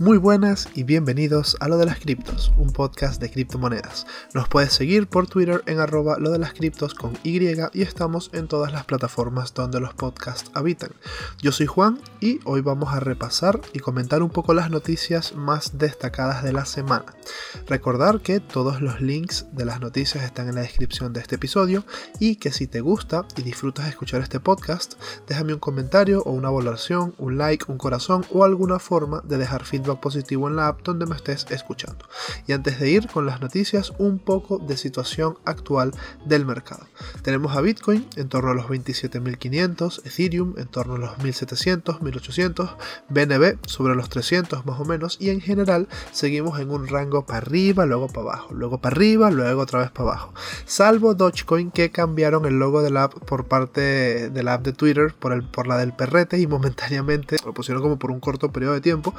Muy buenas y bienvenidos a Lo de las Criptos, un podcast de criptomonedas. Nos puedes seguir por Twitter en arroba lo de las criptos con Y y estamos en todas las plataformas donde los podcasts habitan. Yo soy Juan y hoy vamos a repasar y comentar un poco las noticias más destacadas de la semana. Recordar que todos los links de las noticias están en la descripción de este episodio y que si te gusta y disfrutas escuchar este podcast, déjame un comentario o una valoración, un like, un corazón o alguna forma de dejar feedback positivo en la app donde me estés escuchando. Y antes de ir con las noticias, un poco de situación actual del mercado. Tenemos a Bitcoin en torno a los 27.500, Ethereum en torno a los 1.700, 1.800, BNB sobre los 300 más o menos y en general seguimos en un rango para arriba, luego para abajo, luego para arriba, luego otra vez para abajo. Salvo Dogecoin que cambiaron el logo de la app por parte de la app de Twitter por, el, por la del perrete y momentáneamente lo pusieron como por un corto periodo de tiempo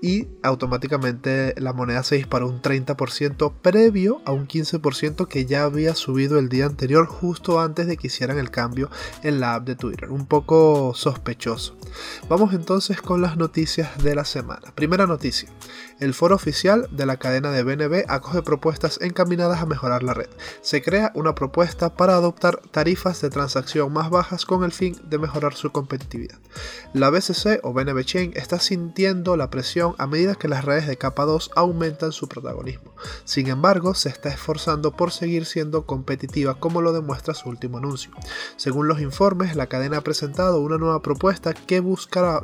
y automáticamente la moneda se disparó un 30% previo a un 15% que ya había subido el día anterior justo antes de que hicieran el cambio en la app de Twitter. Un poco sospechoso. Vamos entonces con las noticias de la semana. Primera noticia. El foro oficial de la cadena de BNB acoge propuestas encaminadas a mejorar la red. Se crea una propuesta para adoptar tarifas de transacción más bajas con el fin de mejorar su competitividad. La BCC o BNB Chain está sintiendo la presión a medida que las redes de capa 2 aumentan su protagonismo. Sin embargo, se está esforzando por seguir siendo competitiva como lo demuestra su último anuncio. Según los informes, la cadena ha presentado una nueva propuesta que,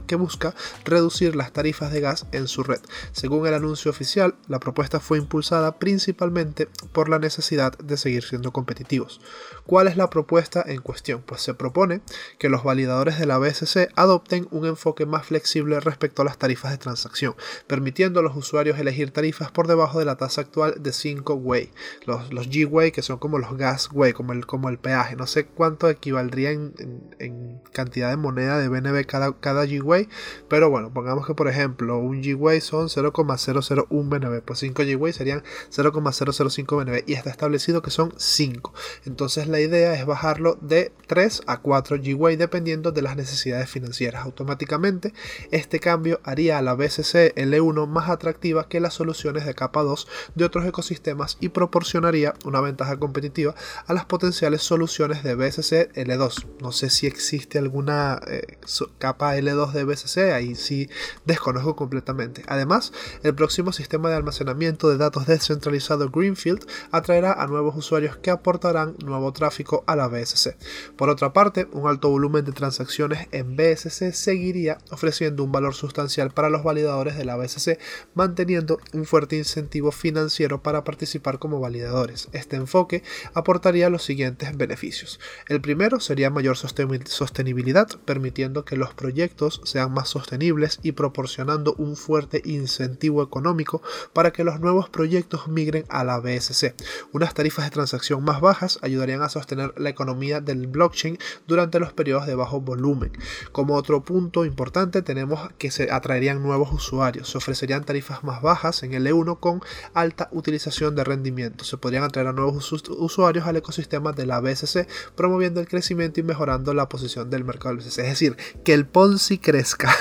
que busca reducir las tarifas de gas en su red. Según el anuncio oficial, la propuesta fue impulsada principalmente por la necesidad de seguir siendo competitivos. ¿Cuál es la propuesta en cuestión? Pues se propone que los validadores de la BSC adopten un enfoque más flexible respecto a las tarifas de transacción, permitiendo a los usuarios elegir tarifas por debajo de la tasa actual de 5 Way. Los, los G-Way, que son como los Gas Way, como el, como el peaje. No sé cuánto equivaldría en, cantidad de moneda de BNB cada, cada G-Way, pero bueno, pongamos que por ejemplo un G-Way son 0, 0.001 BNB. Pues 5 GWay serían 0,005 BNB y está establecido que son 5. Entonces la idea es bajarlo de 3 a 4 GWay dependiendo de las necesidades financieras. Automáticamente este cambio haría a la BCC L1 más atractiva que las soluciones de capa 2 de otros ecosistemas y proporcionaría una ventaja competitiva a las potenciales soluciones de BSC L2. No sé si existe alguna eh, capa L2 de BSC, ahí sí desconozco completamente. Además, el próximo sistema de almacenamiento de datos descentralizado Greenfield atraerá a nuevos usuarios que aportarán nuevo tráfico a la BSC. Por otra parte, un alto volumen de transacciones en BSC seguiría ofreciendo un valor sustancial para los validadores de la BSC, manteniendo un fuerte incentivo financiero para participar como validadores. Este enfoque aportaría los siguientes beneficios. El primero sería mayor sostenibilidad, permitiendo que los proyectos sean más sostenibles y proporcionando un fuerte incentivo económico para que los nuevos proyectos migren a la BSC. Unas tarifas de transacción más bajas ayudarían a sostener la economía del blockchain durante los periodos de bajo volumen. Como otro punto importante tenemos que se atraerían nuevos usuarios. Se ofrecerían tarifas más bajas en el E1 con alta utilización de rendimiento. Se podrían atraer a nuevos usuarios al ecosistema de la BSC, promoviendo el crecimiento y mejorando la posición del mercado del BSC. Es decir, que el Ponzi crezca.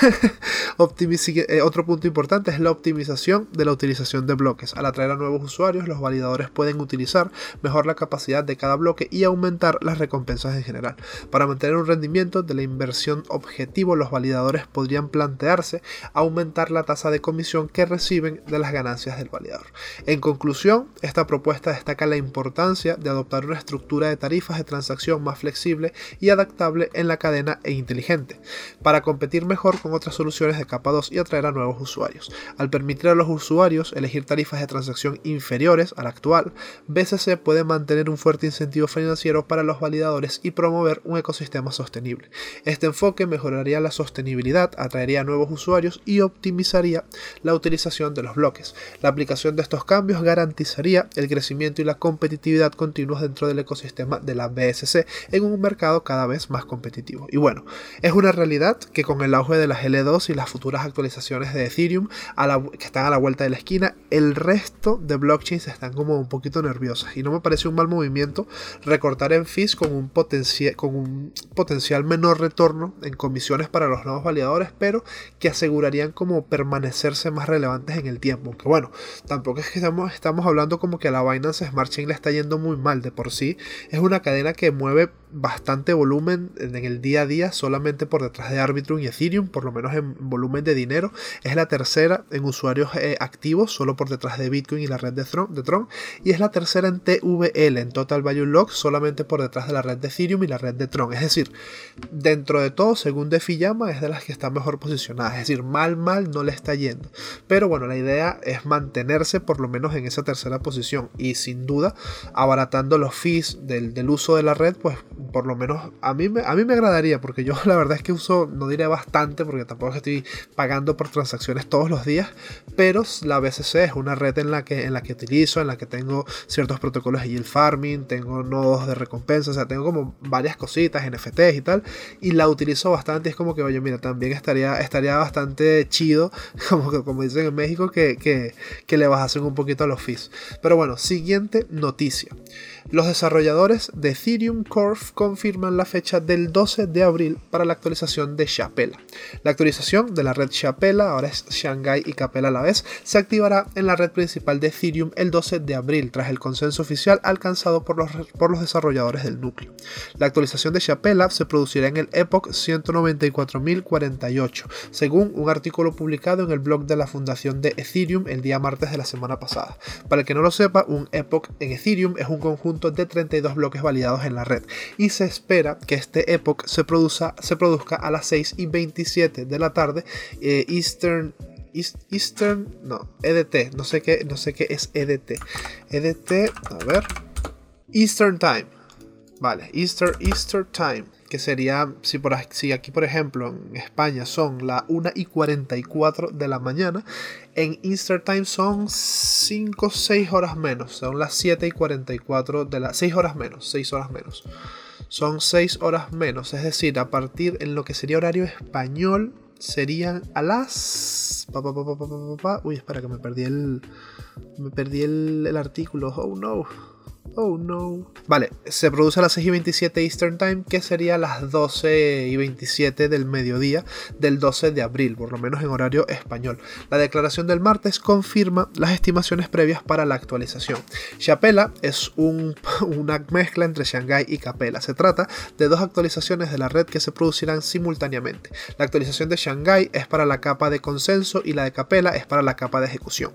Eh, otro punto importante es la optimización de la utilización de bloques. Al atraer a nuevos usuarios, los validadores pueden utilizar mejor la capacidad de cada bloque y aumentar las recompensas en general. Para mantener un rendimiento de la inversión objetivo, los validadores podrían plantearse aumentar la tasa de comisión que reciben de las ganancias del validador. En conclusión, esta propuesta destaca la importancia de adoptar una estructura de tarifas de transacción más flexible y adaptable en la cadena e inteligente, para competir mejor con otras soluciones de capa 2 y atraer a nuevos usuarios. Al permitir a los usuarios elegir tarifas de transacción inferiores a la actual, BCC puede mantener un fuerte incentivo financiero para los validadores y promover un ecosistema sostenible. Este enfoque mejoraría la sostenibilidad, atraería nuevos usuarios y optimizaría la utilización de los bloques. La aplicación de estos cambios garantizaría el crecimiento y la competitividad continuos dentro del ecosistema de la BSC en un mercado cada vez más competitivo. Y bueno, es una realidad que con el auge de las L2 y las futuras actualizaciones de Ethereum que están a la vuelta de la esquina, el resto de blockchains están como un poquito nerviosas y no me parece un mal movimiento recortar en fees con un, con un potencial menor retorno en comisiones para los nuevos validadores, pero que asegurarían como permanecerse más relevantes en el tiempo. Que bueno, tampoco es que estamos, estamos hablando como que a la Binance Smart Chain le está yendo muy mal de por sí. Es una cadena que mueve bastante volumen en el día a día solamente por detrás de Arbitrum y Ethereum, por lo menos en volumen de dinero. Es la tercera en usuarios eh, activos, solo por detrás de Bitcoin y la red de Tron, de Tron. Y es la tercera en TVL, en Total Value Lock, solamente por detrás de la red de Ethereum y la red de Tron. Es decir, dentro de todo, según Defiyama, es de las que está mejor posicionada. Es decir, mal, mal no le está yendo. Pero bueno, la idea es mantenerse por lo menos en esa tercera posición. Y sin duda, abaratando los fees del, uso de la red, pues por lo menos a mí, me, a mí me agradaría, porque yo la verdad es que uso, no diré bastante, porque tampoco estoy pagando por transacciones todos los días, pero la BCC es una red en la que, en la que utilizo, en la que tengo ciertos protocolos de yield farming, tengo nodos de recompensa, o sea, tengo como varias cositas, NFTs y tal, y la utilizo bastante, es como que, oye, mira, también estaría, estaría bastante chido, como, como dicen en México, que, que, que le bajasen un poquito a los fees. Pero bueno, siguiente noticia. Los desarrolladores de Ethereum Core confirman la fecha del 12 de abril para la actualización de Chapela. La actualización de la red Chapela, ahora es Shanghai y Capella a la vez, se activará en la red principal de Ethereum el 12 de abril tras el consenso oficial alcanzado por los, por los desarrolladores del núcleo. La actualización de Chapela se producirá en el Epoch 194.048, según un artículo publicado en el blog de la fundación de Ethereum el día martes de la semana pasada. Para el que no lo sepa, un Epoch en Ethereum es un conjunto de 32 bloques validados en la red y se espera que este Epoch se, produzca, se produzca a las 6 y 27 de la tarde eh, Eastern Eastern, no, EDT, no sé qué, no sé qué es EDT. EDT, a ver, Eastern Time. Vale, Easter, Easter Time que sería, si, por, si aquí por ejemplo en España son las 1 y 44 de la mañana, en Easter Time son 5 o 6 horas menos, son las 7 y 44 de las 6 horas menos, 6 horas menos. Son 6 horas menos, es decir, a partir en lo que sería horario español serían a las... Uy, espera que me perdí el... Me perdí el, el artículo. Oh no. Oh no. Vale, se produce a las 6 y 27 Eastern Time, que sería las 12 y 27 del mediodía del 12 de abril, por lo menos en horario español. La declaración del martes confirma las estimaciones previas para la actualización. Chapela es una mezcla entre Shanghai y Capella. Se trata de dos actualizaciones de la red que se producirán simultáneamente. La actualización de Shanghai es para la capa de consenso y la de Capella es para la capa de ejecución.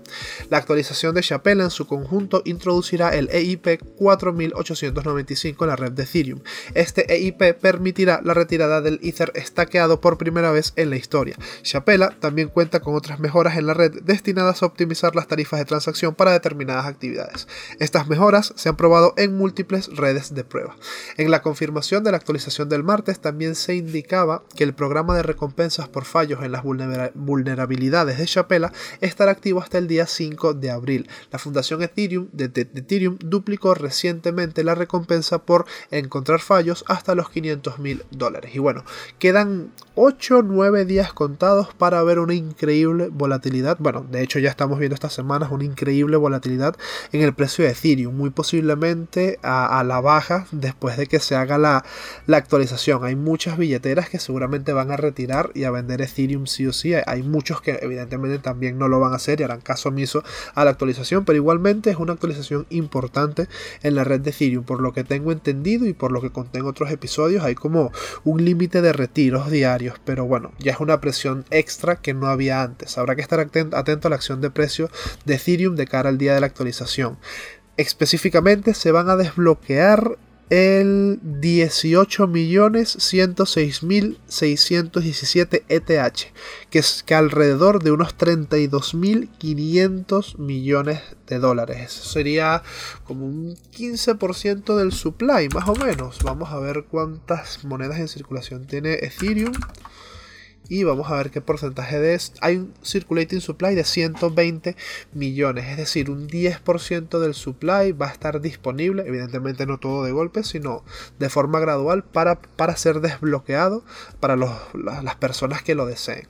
La actualización de Chapela en su conjunto introducirá el EIP 4895 en la red de Ethereum. Este EIP permitirá la retirada del Ether estaqueado por primera vez en la historia. Chapela también cuenta con otras mejoras en la red destinadas a optimizar las tarifas de transacción para determinadas actividades. Estas mejoras se han probado en múltiples redes de prueba. En la confirmación de la actualización del martes también se indicaba que el programa de recompensas por fallos en las vulnerabilidades de Chapela estará activo hasta el día 5 de abril. La Fundación Ethereum de, de Ethereum duplicó recientemente la recompensa por encontrar fallos hasta los 500 mil dólares. Y bueno, quedan 8 o 9 días contados para ver una increíble volatilidad. Bueno, de hecho ya estamos viendo estas semanas una increíble volatilidad en el precio de Ethereum, muy posiblemente a, la baja después de que se haga la, la, actualización. Hay muchas billeteras que seguramente van a retirar y a vender Ethereum sí o sí. Hay muchos que evidentemente también no lo van a hacer y harán caso omiso a la actualización, pero igualmente es una actualización importante en la red de Ethereum. Por lo que tengo entendido y por lo que conté en otros episodios, hay como un límite de retiros diarios. Pero bueno, ya es una presión extra que no había antes. Habrá que estar atento, a la acción de precio de Ethereum de cara al día de la actualización. Específicamente se van a desbloquear el 18.106.617 ETH, que es que alrededor de unos 32.500 millones de dólares. Eso sería como un 15% del supply, más o menos. Vamos a ver cuántas monedas en circulación tiene Ethereum y vamos a ver qué porcentaje de esto. Hay un circulating supply de 120 millones, es decir, un 10% del supply va a estar disponible, evidentemente no todo de golpe, sino de forma gradual para, para ser desbloqueado para las personas que lo deseen.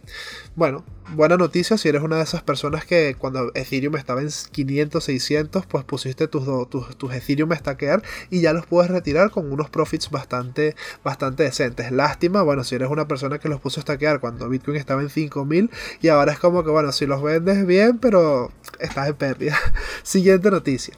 Bueno, buena noticia si eres una de esas personas que cuando Ethereum estaba en 500, 600, pues pusiste tus, tus, tus Ethereum a stackear y ya los puedes retirar con unos profits bastante, bastante decentes. Lástima, bueno, si eres una persona que los puso a stackear cuando Bitcoin estaba en 5000 y ahora es como que, bueno, si los vendes bien, pero estás en pérdida. Siguiente noticia.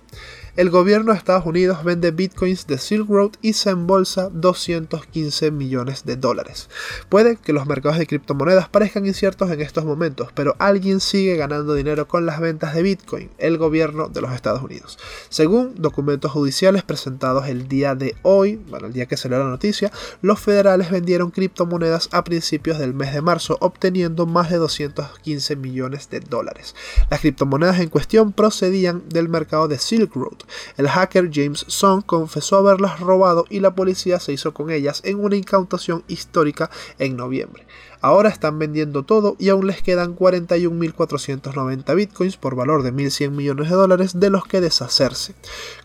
El gobierno de Estados Unidos vende bitcoins de Silk Road y se embolsa 215 millones de dólares. Puede que los mercados de criptomonedas parezcan inciertos en estos momentos, pero alguien sigue ganando dinero con las ventas de bitcoin, el gobierno de los Estados Unidos. Según documentos judiciales presentados el día de hoy, bueno, el día que salió la noticia, los federales vendieron criptomonedas a principios del mes de marzo, obteniendo más de 215 millones de dólares. Las criptomonedas en cuestión procedían del mercado de Silk Road, el hacker James Song confesó haberlas robado y la policía se hizo con ellas en una incautación histórica en noviembre. Ahora están vendiendo todo y aún les quedan 41.490 bitcoins por valor de 1.100 millones de dólares de los que deshacerse.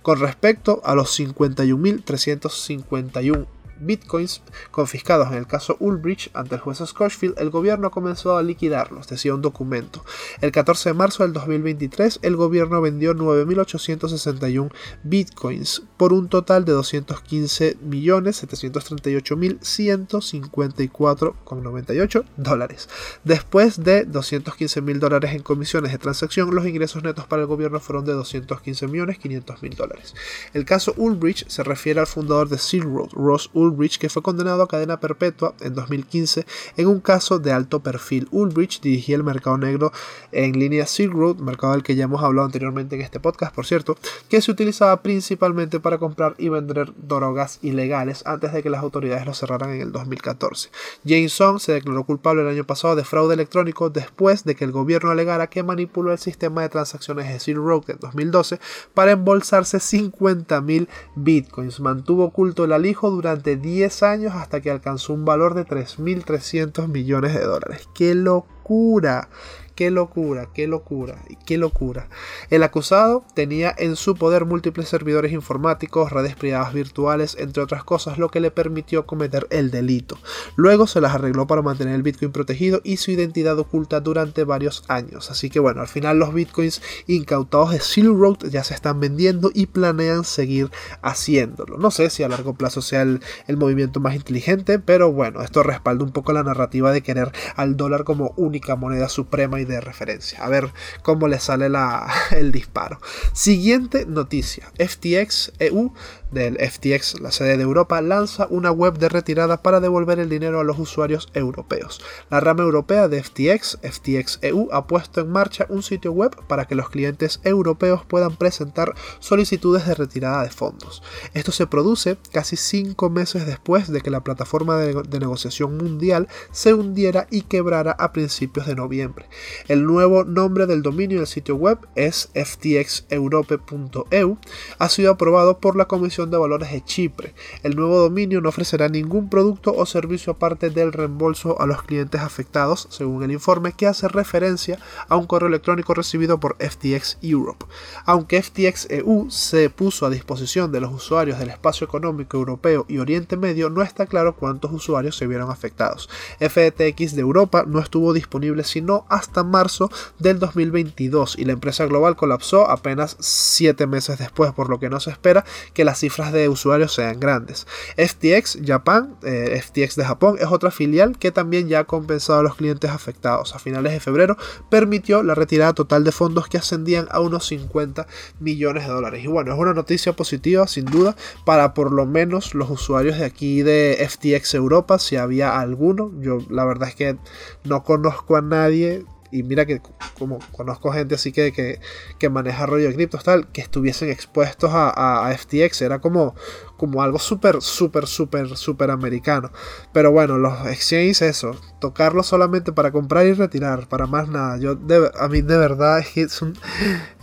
Con respecto a los 51.351 bitcoins confiscados en el caso Ulbricht ante el juez Scotchfield, el gobierno comenzó a liquidarlos, decía un documento. El 14 de marzo del 2023, el gobierno vendió 9.861 bitcoins por un total de 215.738.154,98 dólares. Después de 215.000 dólares en comisiones de transacción, los ingresos netos para el gobierno fueron de 215.500.000 dólares. El caso Ulbricht se refiere al fundador de Silk Road, Ross Ulbricht, Ulbricht, que fue condenado a cadena perpetua en 2015 en un caso de alto perfil. Ulbricht dirigía el mercado negro en línea Silk Road, mercado del que ya hemos hablado anteriormente en este podcast, por cierto, que se utilizaba principalmente para comprar y vender drogas ilegales antes de que las autoridades lo cerraran en el 2014. Jameson se declaró culpable el año pasado de fraude electrónico después de que el gobierno alegara que manipuló el sistema de transacciones de Silk Road en 2012 para embolsarse 50.000 bitcoins. Mantuvo oculto el alijo durante 10 años hasta que alcanzó un valor de 3.300 millones de dólares. ¡Qué locura! Qué locura, qué locura, qué locura. El acusado tenía en su poder múltiples servidores informáticos, redes privadas virtuales, entre otras cosas, lo que le permitió cometer el delito. Luego se las arregló para mantener el Bitcoin protegido y su identidad oculta durante varios años. Así que bueno, al final los Bitcoins incautados de Silk Road ya se están vendiendo y planean seguir haciéndolo. No sé si a largo plazo sea el, el movimiento más inteligente, pero bueno, esto respalda un poco la narrativa de querer al dólar como única moneda suprema de referencia. A ver cómo le sale el disparo. Siguiente noticia. FTX EU del FTX, la sede de Europa, lanza una web de retirada para devolver el dinero a los usuarios europeos. La rama europea de FTX, FTX EU, ha puesto en marcha un sitio web para que los clientes europeos puedan presentar solicitudes de retirada de fondos. Esto se produce casi cinco meses después de que la plataforma de negociación mundial se hundiera y quebrara a principios de noviembre. El nuevo nombre del dominio del sitio web es ftxeurope.eu. Ha sido aprobado por la Comisión de Valores de Chipre. El nuevo dominio no ofrecerá ningún producto o servicio aparte del reembolso a los clientes afectados, según el informe que hace referencia a un correo electrónico recibido por FTX Europe. Aunque FTX EU se puso a disposición de los usuarios del espacio económico europeo y Oriente Medio, no está claro cuántos usuarios se vieron afectados. FTX de Europa no estuvo disponible sino hasta marzo del 2022 y la empresa global colapsó apenas 7 meses después, por lo que no se espera que las cifras de usuarios sean grandes. FTX Japan, eh, FTX de Japón, es otra filial que también ya ha compensado a los clientes afectados. A finales de febrero permitió la retirada total de fondos que ascendían a unos 50 millones de dólares. Y bueno, es una noticia positiva sin duda para por lo menos los usuarios de aquí de FTX Europa, si había alguno. Yo la verdad es que no conozco a nadie y mira que como conozco gente así que, que, maneja rollo de criptos tal, que estuviesen expuestos a, a, FTX, era como, como algo súper, súper, súper, súper americano. Pero bueno, los exchanges, eso, tocarlo solamente para comprar y retirar, para más nada. Yo a mí de verdad es, es,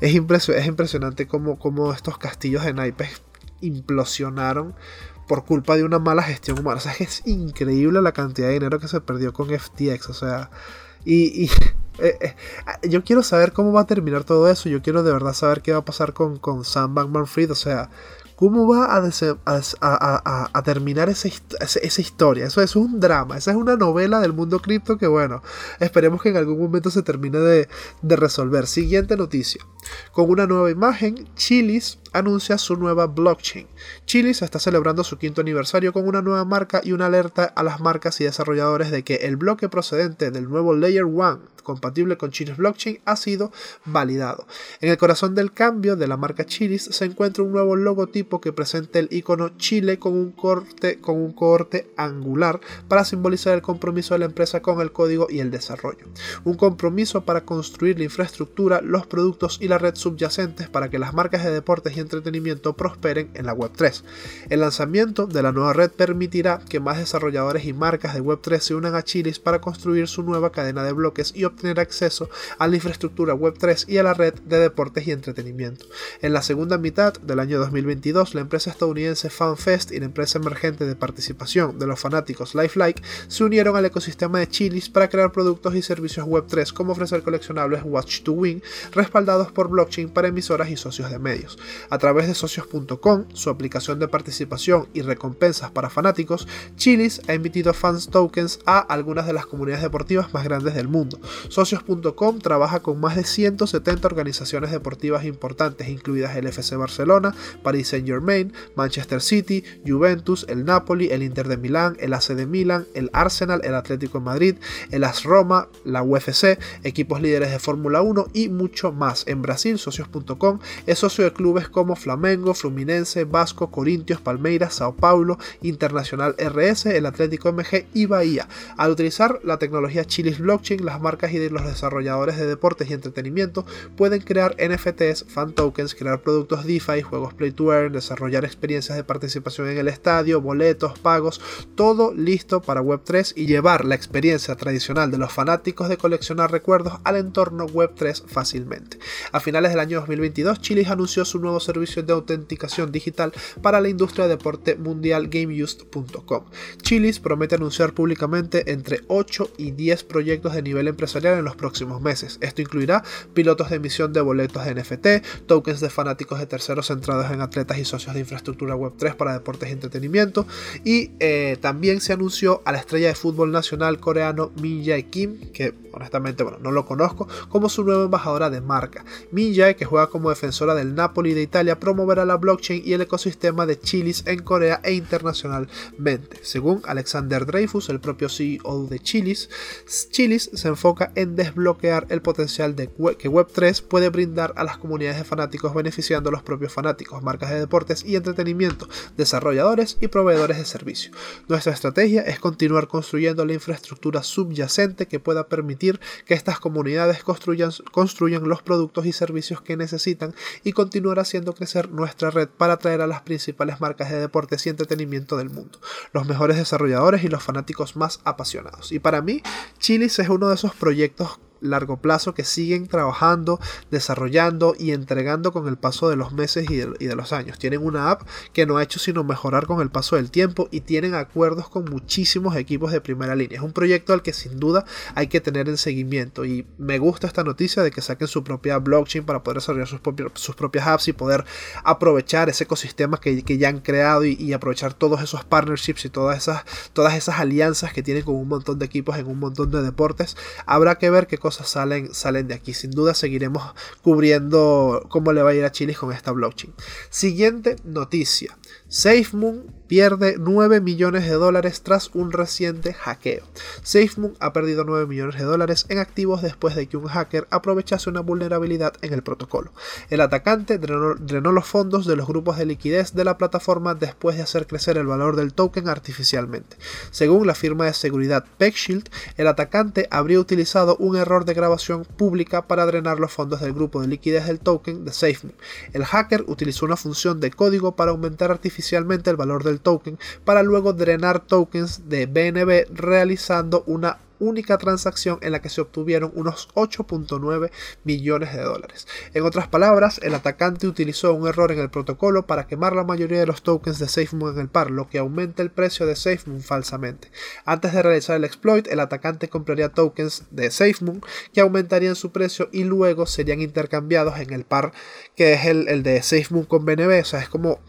es, impresionante como, como estos castillos de naipes implosionaron por culpa de una mala gestión humana. O sea, es increíble la cantidad de dinero que se perdió con FTX. O sea, y, eh, eh, yo quiero saber cómo va a terminar todo eso. Yo quiero de verdad saber qué va a pasar con, con Sam Bankman Fried. O sea, ¿Cómo va a, terminar esa, historia? Eso, es un drama, esa es una novela del mundo cripto que bueno, esperemos que en algún momento se termine de, de resolver. Siguiente noticia. Con una nueva imagen, Chilis anuncia su nueva blockchain. Chilis está celebrando su quinto aniversario con una nueva marca y una alerta a las marcas y desarrolladores de que el bloque procedente del nuevo Layer 1 compatible con Chilis Blockchain ha sido validado. En el corazón del cambio de la marca Chilis se encuentra un nuevo logotipo que presenta el icono Chile con un corte con un corte angular para simbolizar el compromiso de la empresa con el código y el desarrollo. Un compromiso para construir la infraestructura, los productos y la red subyacentes para que las marcas de deportes y entretenimiento prosperen en la Web3. El lanzamiento de la nueva red permitirá que más desarrolladores y marcas de Web3 se unan a Chilis para construir su nueva cadena de bloques y obtener acceso a la infraestructura Web3 y a la red de deportes y entretenimiento. En la segunda mitad del año 2022, la empresa estadounidense FanFest y la empresa emergente de participación de los fanáticos Lifelike se unieron al ecosistema de Chilis para crear productos y servicios Web3 como ofrecer coleccionables Watch to Win respaldados por blockchain para emisoras y socios de medios. A través de socios.com, su aplicación de participación y recompensas para fanáticos, Chilis ha emitido fans tokens a algunas de las comunidades deportivas más grandes del mundo. Socios.com trabaja con más de 170 organizaciones deportivas importantes, incluidas el FC Barcelona, Paris Saint-Germain, Manchester City, Juventus, el Napoli, el Inter de Milán, el AC de Milán, el Arsenal, el Atlético de Madrid, el AS Roma, la UFC, equipos líderes de Fórmula 1 y mucho más. En Brasil, socios.com es socio de clubes como Flamengo, Fluminense, Vasco, Corintios, Palmeiras, Sao Paulo, Internacional RS, el Atlético MG y Bahía. Al utilizar la tecnología Chilis Blockchain, las marcas y los desarrolladores de deportes y entretenimiento pueden crear NFTs, fan tokens, crear productos DeFi, juegos play to earn, desarrollar experiencias de participación en el estadio, boletos, pagos, todo listo para Web3 y llevar la experiencia tradicional de los fanáticos de coleccionar recuerdos al entorno Web3 fácilmente. A finales del año 2022, Chilis anunció su nuevo servicio de autenticación digital para la industria de deporte mundial GameUsed.com. Chilis promete anunciar públicamente entre 8 y 10 proyectos de nivel empresarial en los próximos meses. Esto incluirá pilotos de emisión de boletos de NFT, tokens de fanáticos de terceros centrados en atletas y socios de infraestructura Web3 para deportes y entretenimiento. Y eh, también se anunció a la estrella de fútbol nacional coreano Min Jae Kim, que honestamente bueno, no lo conozco, como su nueva embajadora de marca. Min Jae, que juega como defensora del Napoli de Italia, promoverá la blockchain y el ecosistema de Chilis en Corea e internacionalmente. Según Alexander Dreyfus, el propio CEO de Chilis, Chilis se enfoca en desbloquear el potencial que Web3 puede brindar a las comunidades de fanáticos beneficiando a los propios fanáticos, marcas de deportes y entretenimiento, desarrolladores y proveedores de servicio. Nuestra estrategia es continuar construyendo la infraestructura subyacente que pueda permitir que estas comunidades construyan, construyan los productos y servicios que necesitan y continuar haciendo crecer nuestra red para atraer a las principales marcas de deportes y entretenimiento del mundo, los mejores desarrolladores y los fanáticos más apasionados. Y para mí, Chilis es uno de esos proyectos largo plazo que siguen trabajando, desarrollando y entregando con el paso de los meses y de, los años. Tienen una app que no ha hecho sino mejorar con el paso del tiempo y tienen acuerdos con muchísimos equipos de primera línea. Es un proyecto al que sin duda hay que tener en seguimiento y me gusta esta noticia de que saquen su propia blockchain para poder desarrollar sus, propias apps y poder aprovechar ese ecosistema que, ya han creado y, aprovechar todos esos partnerships y todas esas, todas esas alianzas que tienen con un montón de equipos en un montón de deportes. Habrá que ver qué salen, salen de aquí. Sin duda seguiremos cubriendo cómo le va a ir a Chile con esta blockchain. Siguiente noticia. SafeMoon pierde 9 millones de dólares tras un reciente hackeo. SafeMoon ha perdido 9 millones de dólares en activos después de que un hacker aprovechase una vulnerabilidad en el protocolo. El atacante drenó, los fondos de los grupos de liquidez de la plataforma después de hacer crecer el valor del token artificialmente. Según la firma de seguridad PeckShield, el atacante habría utilizado un error de grabación pública para drenar los fondos del grupo de liquidez del token de SafeMoon. El hacker utilizó una función de código para aumentar artificialmente el valor del token para luego drenar tokens de BNB realizando una única transacción en la que se obtuvieron unos 8.9 millones de dólares. En otras palabras, el atacante utilizó un error en el protocolo para quemar la mayoría de los tokens de SafeMoon en el par, lo que aumenta el precio de SafeMoon falsamente. Antes de realizar el exploit, el atacante compraría tokens de SafeMoon que aumentarían su precio y luego serían intercambiados en el par que es el, el de SafeMoon con BNB. O sea, es como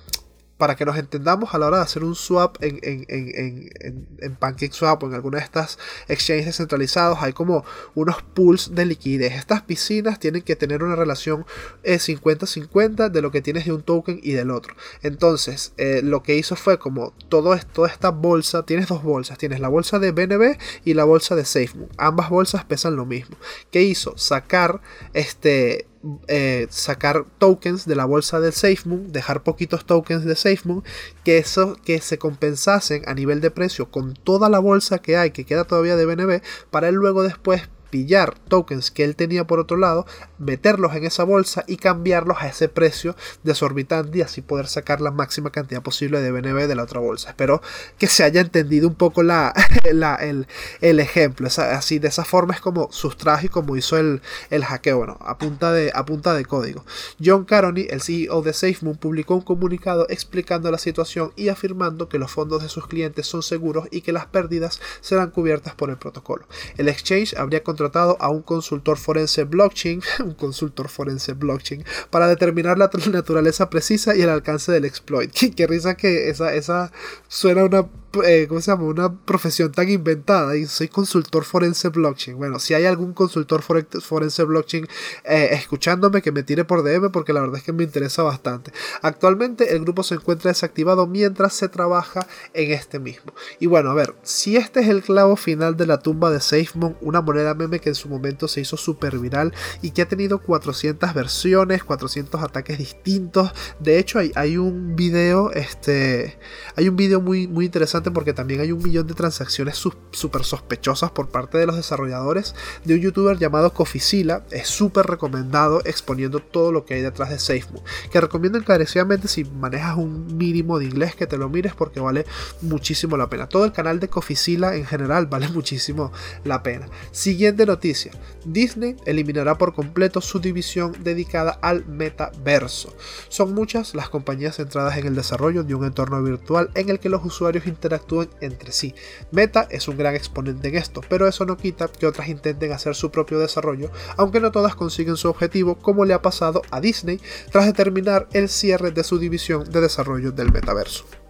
para que nos entendamos a la hora de hacer un swap en, en, en, en PancakeSwap o en alguna de estas exchanges descentralizados, hay como unos pools de liquidez. Estas piscinas tienen que tener una relación 50-50 eh, de lo que tienes de un token y del otro. Entonces, eh, lo que hizo fue como todo toda esta bolsa, tienes dos bolsas, tienes la bolsa de BNB y la bolsa de SafeMoon. Ambas bolsas pesan lo mismo. ¿Qué hizo? Sacar este eh, sacar tokens de la bolsa del SafeMoon, dejar poquitos tokens de SafeMoon, que eso que se compensasen a nivel de precio con toda la bolsa que hay, que queda todavía de BNB, para él luego después pillar tokens que él tenía por otro lado, meterlos en esa bolsa y cambiarlos a ese precio desorbitante y así poder sacar la máxima cantidad posible de BNB de la otra bolsa. Espero que se haya entendido un poco la, el, ejemplo. así de esa forma es como sustrajo y como hizo el, el hackeo, bueno, a punta, de, a punta de código. John Caroni, el CEO de SafeMoon, publicó un comunicado explicando la situación y afirmando que los fondos de sus clientes son seguros y que las pérdidas serán cubiertas por el protocolo. El exchange habría contratado a un consultor forense blockchain, un consultor forense blockchain, para determinar la naturaleza precisa y el alcance del exploit. Qué, risa que esa, esa suena una eh, ¿cómo se llama? Una profesión tan inventada y soy consultor forense blockchain. Bueno, si hay algún consultor forense blockchain eh, escuchándome, que me tire por DM porque la verdad es que me interesa bastante. Actualmente el grupo se encuentra desactivado mientras se trabaja en este mismo. Y bueno, a ver, si este es el clavo final de la tumba de SafeMoon, una moneda meme que en su momento se hizo súper viral y que ha tenido 400 versiones, 400 ataques distintos. De hecho, hay, hay un video, este, hay un video muy, muy interesante porque también hay un millón de transacciones súper sospechosas por parte de los desarrolladores de un youtuber llamado Coficila. Es súper recomendado exponiendo todo lo que hay detrás de SafeMoon. Que recomiendo encarecidamente si manejas un mínimo de inglés que te lo mires porque vale muchísimo la pena. Todo el canal de Coficila en general vale muchísimo la pena. Siguiente noticia. Disney eliminará por completo su división dedicada al metaverso. Son muchas las compañías centradas en el desarrollo de un entorno virtual en el que los usuarios interactúen entre sí. Meta es un gran exponente en esto, pero eso no quita que otras intenten hacer su propio desarrollo, aunque no todas consiguen su objetivo, como le ha pasado a Disney tras determinar el cierre de su división de desarrollo del metaverso.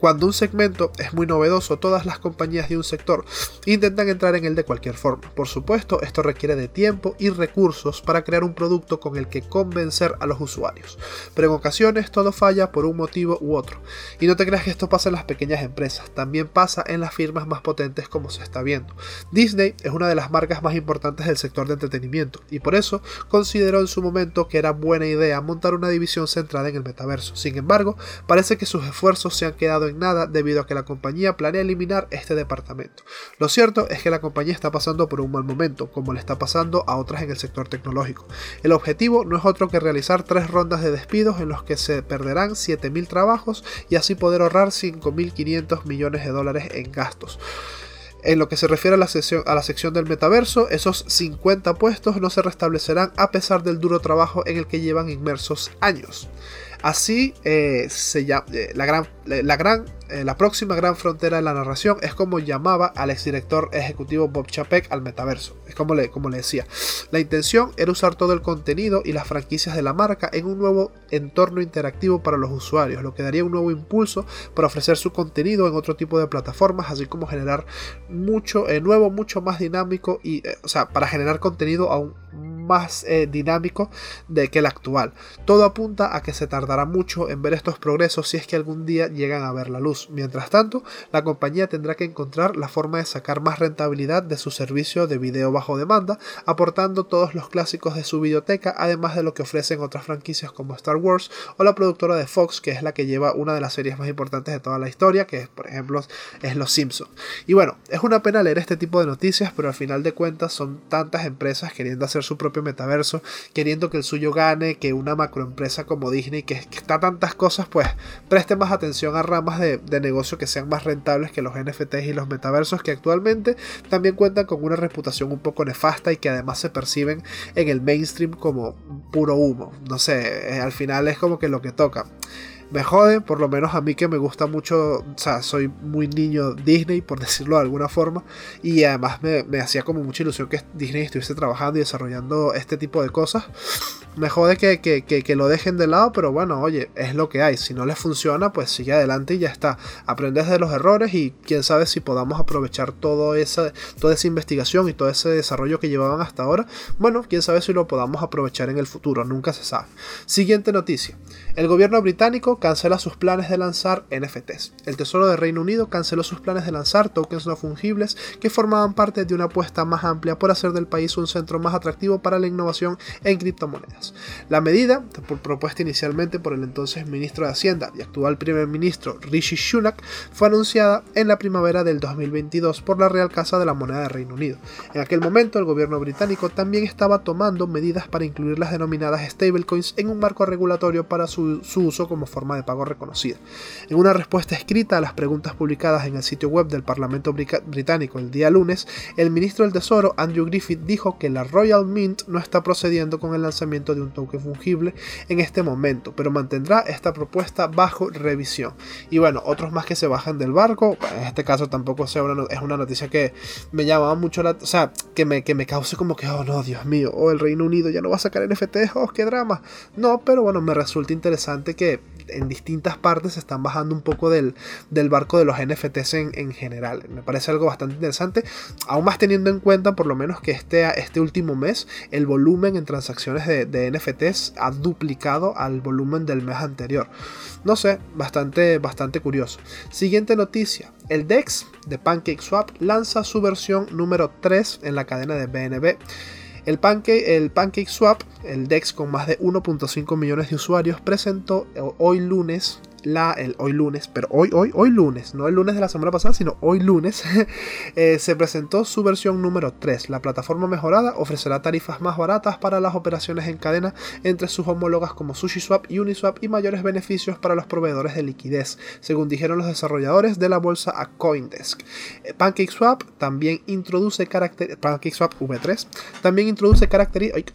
Cuando un segmento es muy novedoso, todas las compañías de un sector intentan entrar en él de cualquier forma. Por supuesto, esto requiere de tiempo y recursos para crear un producto con el que convencer a los usuarios. Pero en ocasiones todo falla por un motivo u otro. Y no te creas que esto pasa en las pequeñas empresas, también pasa en las firmas más potentes como se está viendo. Disney es una de las marcas más importantes del sector de entretenimiento y por eso consideró en su momento que era buena idea montar una división centrada en el metaverso. Sin embargo, parece que sus esfuerzos se han quedado nada debido a que la compañía planea eliminar este departamento. Lo cierto es que la compañía está pasando por un mal momento, como le está pasando a otras en el sector tecnológico. El objetivo no es otro que realizar tres rondas de despidos en los que se perderán 7.000 trabajos y así poder ahorrar 5.500 millones de dólares en gastos. En lo que se refiere a la, sección, a la sección del metaverso, esos 50 puestos no se restablecerán a pesar del duro trabajo en el que llevan inmersos años. Así eh, se llama, eh, la gran, la gran eh, la próxima gran frontera de la narración es como llamaba al exdirector ejecutivo Bob Chapek al metaverso. Es como le, como le decía. La intención era usar todo el contenido y las franquicias de la marca en un nuevo entorno interactivo para los usuarios, lo que daría un nuevo impulso para ofrecer su contenido en otro tipo de plataformas, así como generar mucho eh, nuevo, mucho más dinámico y, eh, o sea, para generar contenido aún más dinámico de que el actual. Todo apunta a que se tardará mucho en ver estos progresos si es que algún día llegan a ver la luz. Mientras tanto, la compañía tendrá que encontrar la forma de sacar más rentabilidad de su servicio de video bajo demanda, aportando todos los clásicos de su biblioteca, además de lo que ofrecen otras franquicias como Star Wars o la productora de Fox, que es la que lleva una de las series más importantes de toda la historia, que por ejemplo es Los Simpsons. Y bueno, es una pena leer este tipo de noticias, pero al final de cuentas son tantas empresas queriendo hacer su propio metaverso, queriendo que el suyo gane, que una macroempresa como Disney, que, que está tantas cosas, pues preste más atención a ramas de, de negocio que sean más rentables que los NFTs y los metaversos que actualmente también cuentan con una reputación un poco nefasta y que además se perciben en el mainstream como puro humo. No sé, eh, al final es como que lo que toca. Me jode, por lo menos a mí que me gusta mucho, o sea, soy muy niño Disney, por decirlo de alguna forma, y además me, me hacía como mucha ilusión que Disney estuviese trabajando y desarrollando este tipo de cosas. Me jode que, que, que, lo dejen de lado, pero bueno, oye, es lo que hay. Si no les funciona, pues sigue adelante y ya está. Aprendes de los errores y quién sabe si podamos aprovechar todo esa, toda esa investigación y todo ese desarrollo que llevaban hasta ahora. Bueno, quién sabe si lo podamos aprovechar en el futuro, nunca se sabe. Siguiente noticia. El gobierno británico cancela sus planes de lanzar NFTs. El Tesoro de Reino Unido canceló sus planes de lanzar tokens no fungibles que formaban parte de una apuesta más amplia por hacer del país un centro más atractivo para la innovación en criptomonedas. La medida, propuesta inicialmente por el entonces ministro de Hacienda y actual primer ministro Rishi Sunak, fue anunciada en la primavera del 2022 por la Real Casa de la Moneda de Reino Unido. En aquel momento, el gobierno británico también estaba tomando medidas para incluir las denominadas stablecoins en un marco regulatorio para su, su uso como forma de pago reconocida. En una respuesta escrita a las preguntas publicadas en el sitio web del Parlamento británico el día lunes, el ministro del Tesoro, Andrew Griffith, dijo que la Royal Mint no está procediendo con el lanzamiento de un token fungible en este momento, pero mantendrá esta propuesta bajo revisión. Y bueno, otros más que se bajan del barco, en este caso tampoco sea una, es una noticia que me llamaba mucho la, o sea, que me, que me cause como que, oh no, Dios mío, o oh, el Reino Unido ya no va a sacar NFTs, oh, qué drama. No, pero bueno, me resulta interesante que en distintas partes se están bajando un poco del, del barco de los NFTs en, en, general. Me parece algo bastante interesante, aún más teniendo en cuenta por lo menos que este, este último mes el volumen en transacciones de, de NFTs ha duplicado al volumen del mes anterior. No sé, bastante, bastante curioso. Siguiente noticia. El DEX de PancakeSwap lanza su versión número 3 en la cadena de BNB. El, Pancake, el PancakeSwap, el DEX con más de 1.5 millones de usuarios, presentó hoy lunes la, el, hoy lunes, pero hoy, hoy, hoy lunes, no el lunes de la semana pasada, sino hoy lunes, eh, se presentó su versión número 3. La plataforma mejorada ofrecerá tarifas más baratas para las operaciones en cadena entre sus homólogas como SushiSwap y Uniswap y mayores beneficios para los proveedores de liquidez, según dijeron los desarrolladores de la bolsa a Coindesk. Eh, PancakeSwap también introduce PancakeSwap V3 también introduce características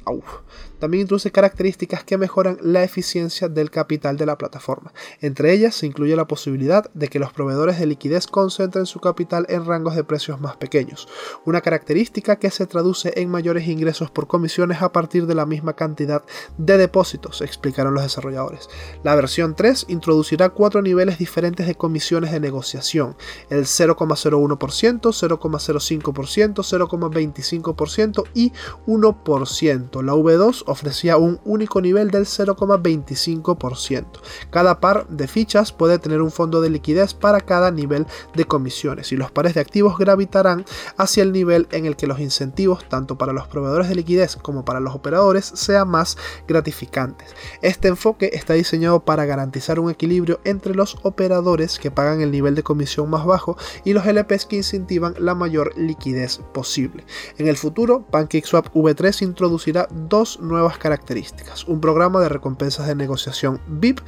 también introduce características que mejoran la eficiencia del capital de la plataforma. Entre ellas se incluye la posibilidad de que los proveedores de liquidez concentren su capital en rangos de precios más pequeños, una característica que se traduce en mayores ingresos por comisiones a partir de la misma cantidad de depósitos, explicaron los desarrolladores. La versión 3 introducirá cuatro niveles diferentes de comisiones de negociación, el 0,01%, 0,05%, 0,25% y 1%. La V2 ofrecía un único nivel del 0,25%. Cada par de fichas puede tener un fondo de liquidez para cada nivel de comisiones y los pares de activos gravitarán hacia el nivel en el que los incentivos, tanto para los proveedores de liquidez como para los operadores, sean más gratificantes. Este enfoque está diseñado para garantizar un equilibrio entre los operadores que pagan el nivel de comisión más bajo y los LPs que incentivan la mayor liquidez posible. En el futuro, PancakeSwap V3 introducirá dos nuevos nuevas características, un programa de recompensas de negociación VIP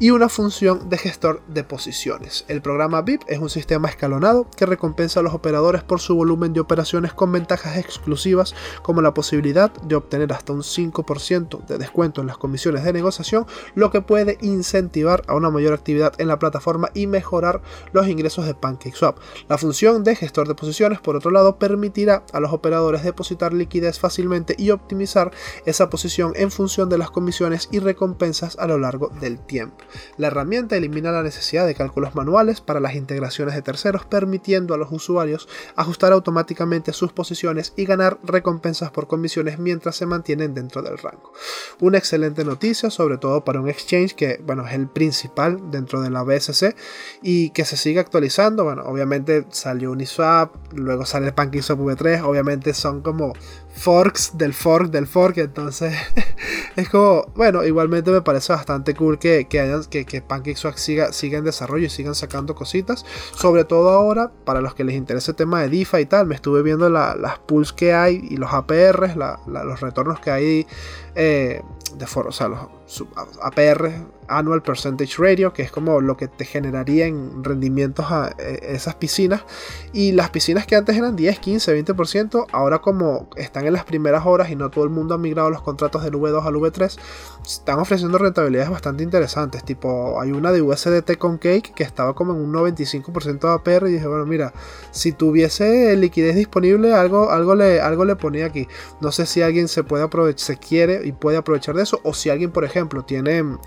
y una función de gestor de posiciones. El programa VIP es un sistema escalonado que recompensa a los operadores por su volumen de operaciones con ventajas exclusivas como la posibilidad de obtener hasta un 5% de descuento en las comisiones de negociación, lo que puede incentivar a una mayor actividad en la plataforma y mejorar los ingresos de PancakeSwap. La función de gestor de posiciones, por otro lado, permitirá a los operadores depositar liquidez fácilmente y optimizar esa posición en función de las comisiones y recompensas a lo largo del tiempo. La herramienta elimina la necesidad de cálculos manuales para las integraciones de terceros, permitiendo a los usuarios ajustar automáticamente sus posiciones y ganar recompensas por comisiones mientras se mantienen dentro del rango. Una excelente noticia, sobre todo para un exchange que bueno, es el principal dentro de la BSC y que se sigue actualizando. Bueno, obviamente salió Uniswap, luego sale el PancakeSwap V3, obviamente son como forks del fork del fork. Entonces, es como, bueno, igualmente me parece bastante cool que, que, que, PancakeSwap siga, siga en desarrollo y sigan sacando cositas. Sobre todo ahora, para los que les interesa el tema de DeFi y tal, me estuve viendo las pools que hay y los APRs, los retornos que hay eh, de foro, o sea, los APR Annual Percentage Radio, que es como lo que te generaría en rendimientos a eh, esas piscinas. Y las piscinas que antes eran 10, 15, 20%, ahora como están en las primeras horas y no todo el mundo ha migrado los contratos del V2 al V3, están ofreciendo rentabilidades bastante interesantes. Tipo, hay una de USDT con Cake que estaba como en un 95% de APR y dije, bueno, mira, si tuviese liquidez disponible, algo, algo, le, algo le ponía aquí. No sé si alguien se puede aprovechar, se quiere y puede aprovechar de eso, o si alguien, por ejemplo, tiene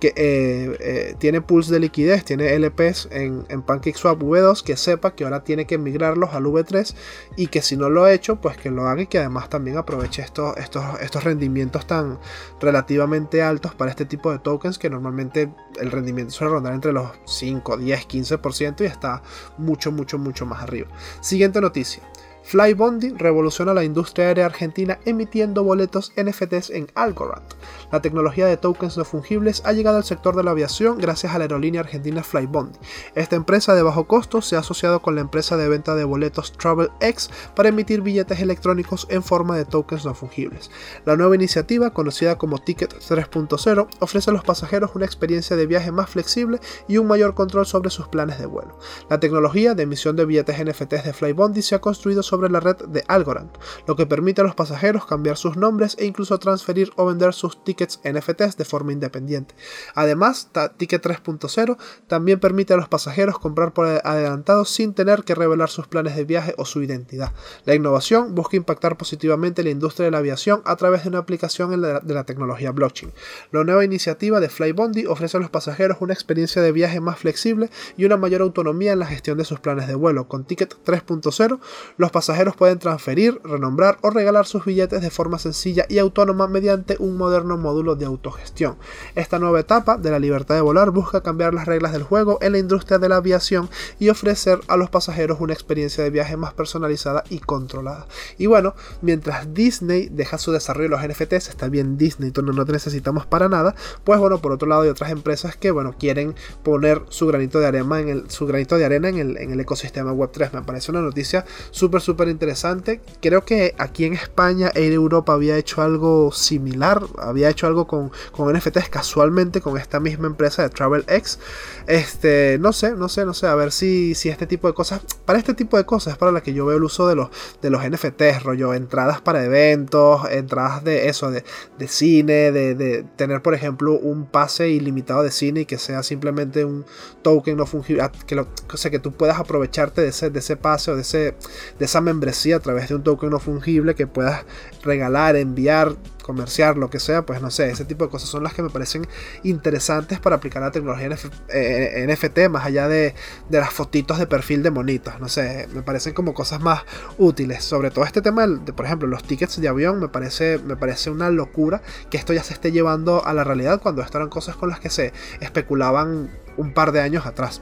que eh, eh, tiene pools de liquidez, tiene LPs en, en PancakeSwap V2, que sepa que ahora tiene que migrarlos al V3 y que si no lo ha hecho, pues que lo haga y que además también aproveche estos, estos, estos rendimientos tan relativamente altos para este tipo de tokens que normalmente el rendimiento suele rondar entre los 5, 10, 15% y está mucho, mucho, mucho más arriba. Siguiente noticia. Flybondi revoluciona la industria aérea argentina emitiendo boletos NFTs en Algorand. La tecnología de tokens no fungibles ha llegado al sector de la aviación gracias a la aerolínea argentina Flybondi. Esta empresa de bajo costo se ha asociado con la empresa de venta de boletos TravelX para emitir billetes electrónicos en forma de tokens no fungibles. La nueva iniciativa, conocida como Ticket 3.0, ofrece a los pasajeros una experiencia de viaje más flexible y un mayor control sobre sus planes de vuelo. La tecnología de emisión de billetes NFTs de Flybondi se ha construido sobre la red de Algorand, lo que permite a los pasajeros cambiar sus nombres e incluso transferir o vender sus tickets NFTs de forma independiente. Además, Ticket 3.0 también permite a los pasajeros comprar por adelantado sin tener que revelar sus planes de viaje o su identidad. La innovación busca impactar positivamente la industria de la aviación a través de una aplicación de la tecnología blockchain. La nueva iniciativa de Flybondi ofrece a los pasajeros una experiencia de viaje más flexible y una mayor autonomía en la gestión de sus planes de vuelo. Con Ticket 3.0, los pasajeros pueden transferir, renombrar o regalar sus billetes de forma sencilla y autónoma mediante un moderno módulo de autogestión. Esta nueva etapa de la libertad de volar busca cambiar las reglas del juego en la industria de la aviación y ofrecer a los pasajeros una experiencia de viaje más personalizada y controlada. Y bueno, mientras Disney deja su desarrollo de los NFTs, está bien Disney, no, no te necesitamos para nada, pues bueno, por otro lado hay otras empresas que bueno, quieren poner su granito de arena en el, su granito de arena en el, en el ecosistema Web3. Me parece una noticia súper, súper interesante. Creo que aquí en España, en Europa había hecho algo similar, había hecho algo con, con NFTs casualmente con esta misma empresa de TravelX. Este, no sé, no sé, no sé, a ver si, si este tipo de cosas, para este tipo de cosas es para la que yo veo el uso de los, de los NFTs, rollo, entradas para eventos, entradas de eso, de, de cine, de, de, tener por ejemplo un pase ilimitado de cine y que sea simplemente un token no fungible, que, lo, o sea, que tú puedas aprovecharte de ese, de ese pase o de, ese, de esa membresía a través de un token no fungible que puedas regalar, enviar, comerciar, lo que sea, pues no sé, ese tipo de cosas son las que me parecen interesantes para aplicar la tecnología NFT eh, más allá de, las fotitos de perfil de monitos, no sé, me parecen como cosas más útiles, sobre todo este tema de, por ejemplo, los tickets de avión, me parece, me parece una locura que esto ya se esté llevando a la realidad cuando esto eran cosas con las que se especulaban un par de años atrás.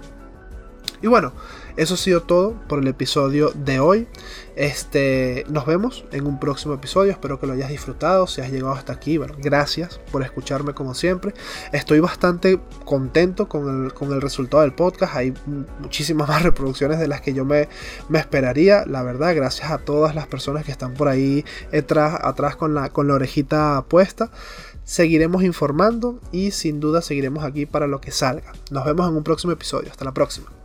Y bueno, eso ha sido todo por el episodio de hoy. Este, nos vemos en un próximo episodio. Espero que lo hayas disfrutado. Si has llegado hasta aquí, bueno, gracias por escucharme como siempre. Estoy bastante contento con el, con el resultado del podcast. Hay muchísimas más reproducciones de las que yo me, me esperaría. La verdad, gracias a todas las personas que están por ahí atrás, atrás con, la, con la orejita puesta. Seguiremos informando y sin duda seguiremos aquí para lo que salga. Nos vemos en un próximo episodio. Hasta la próxima.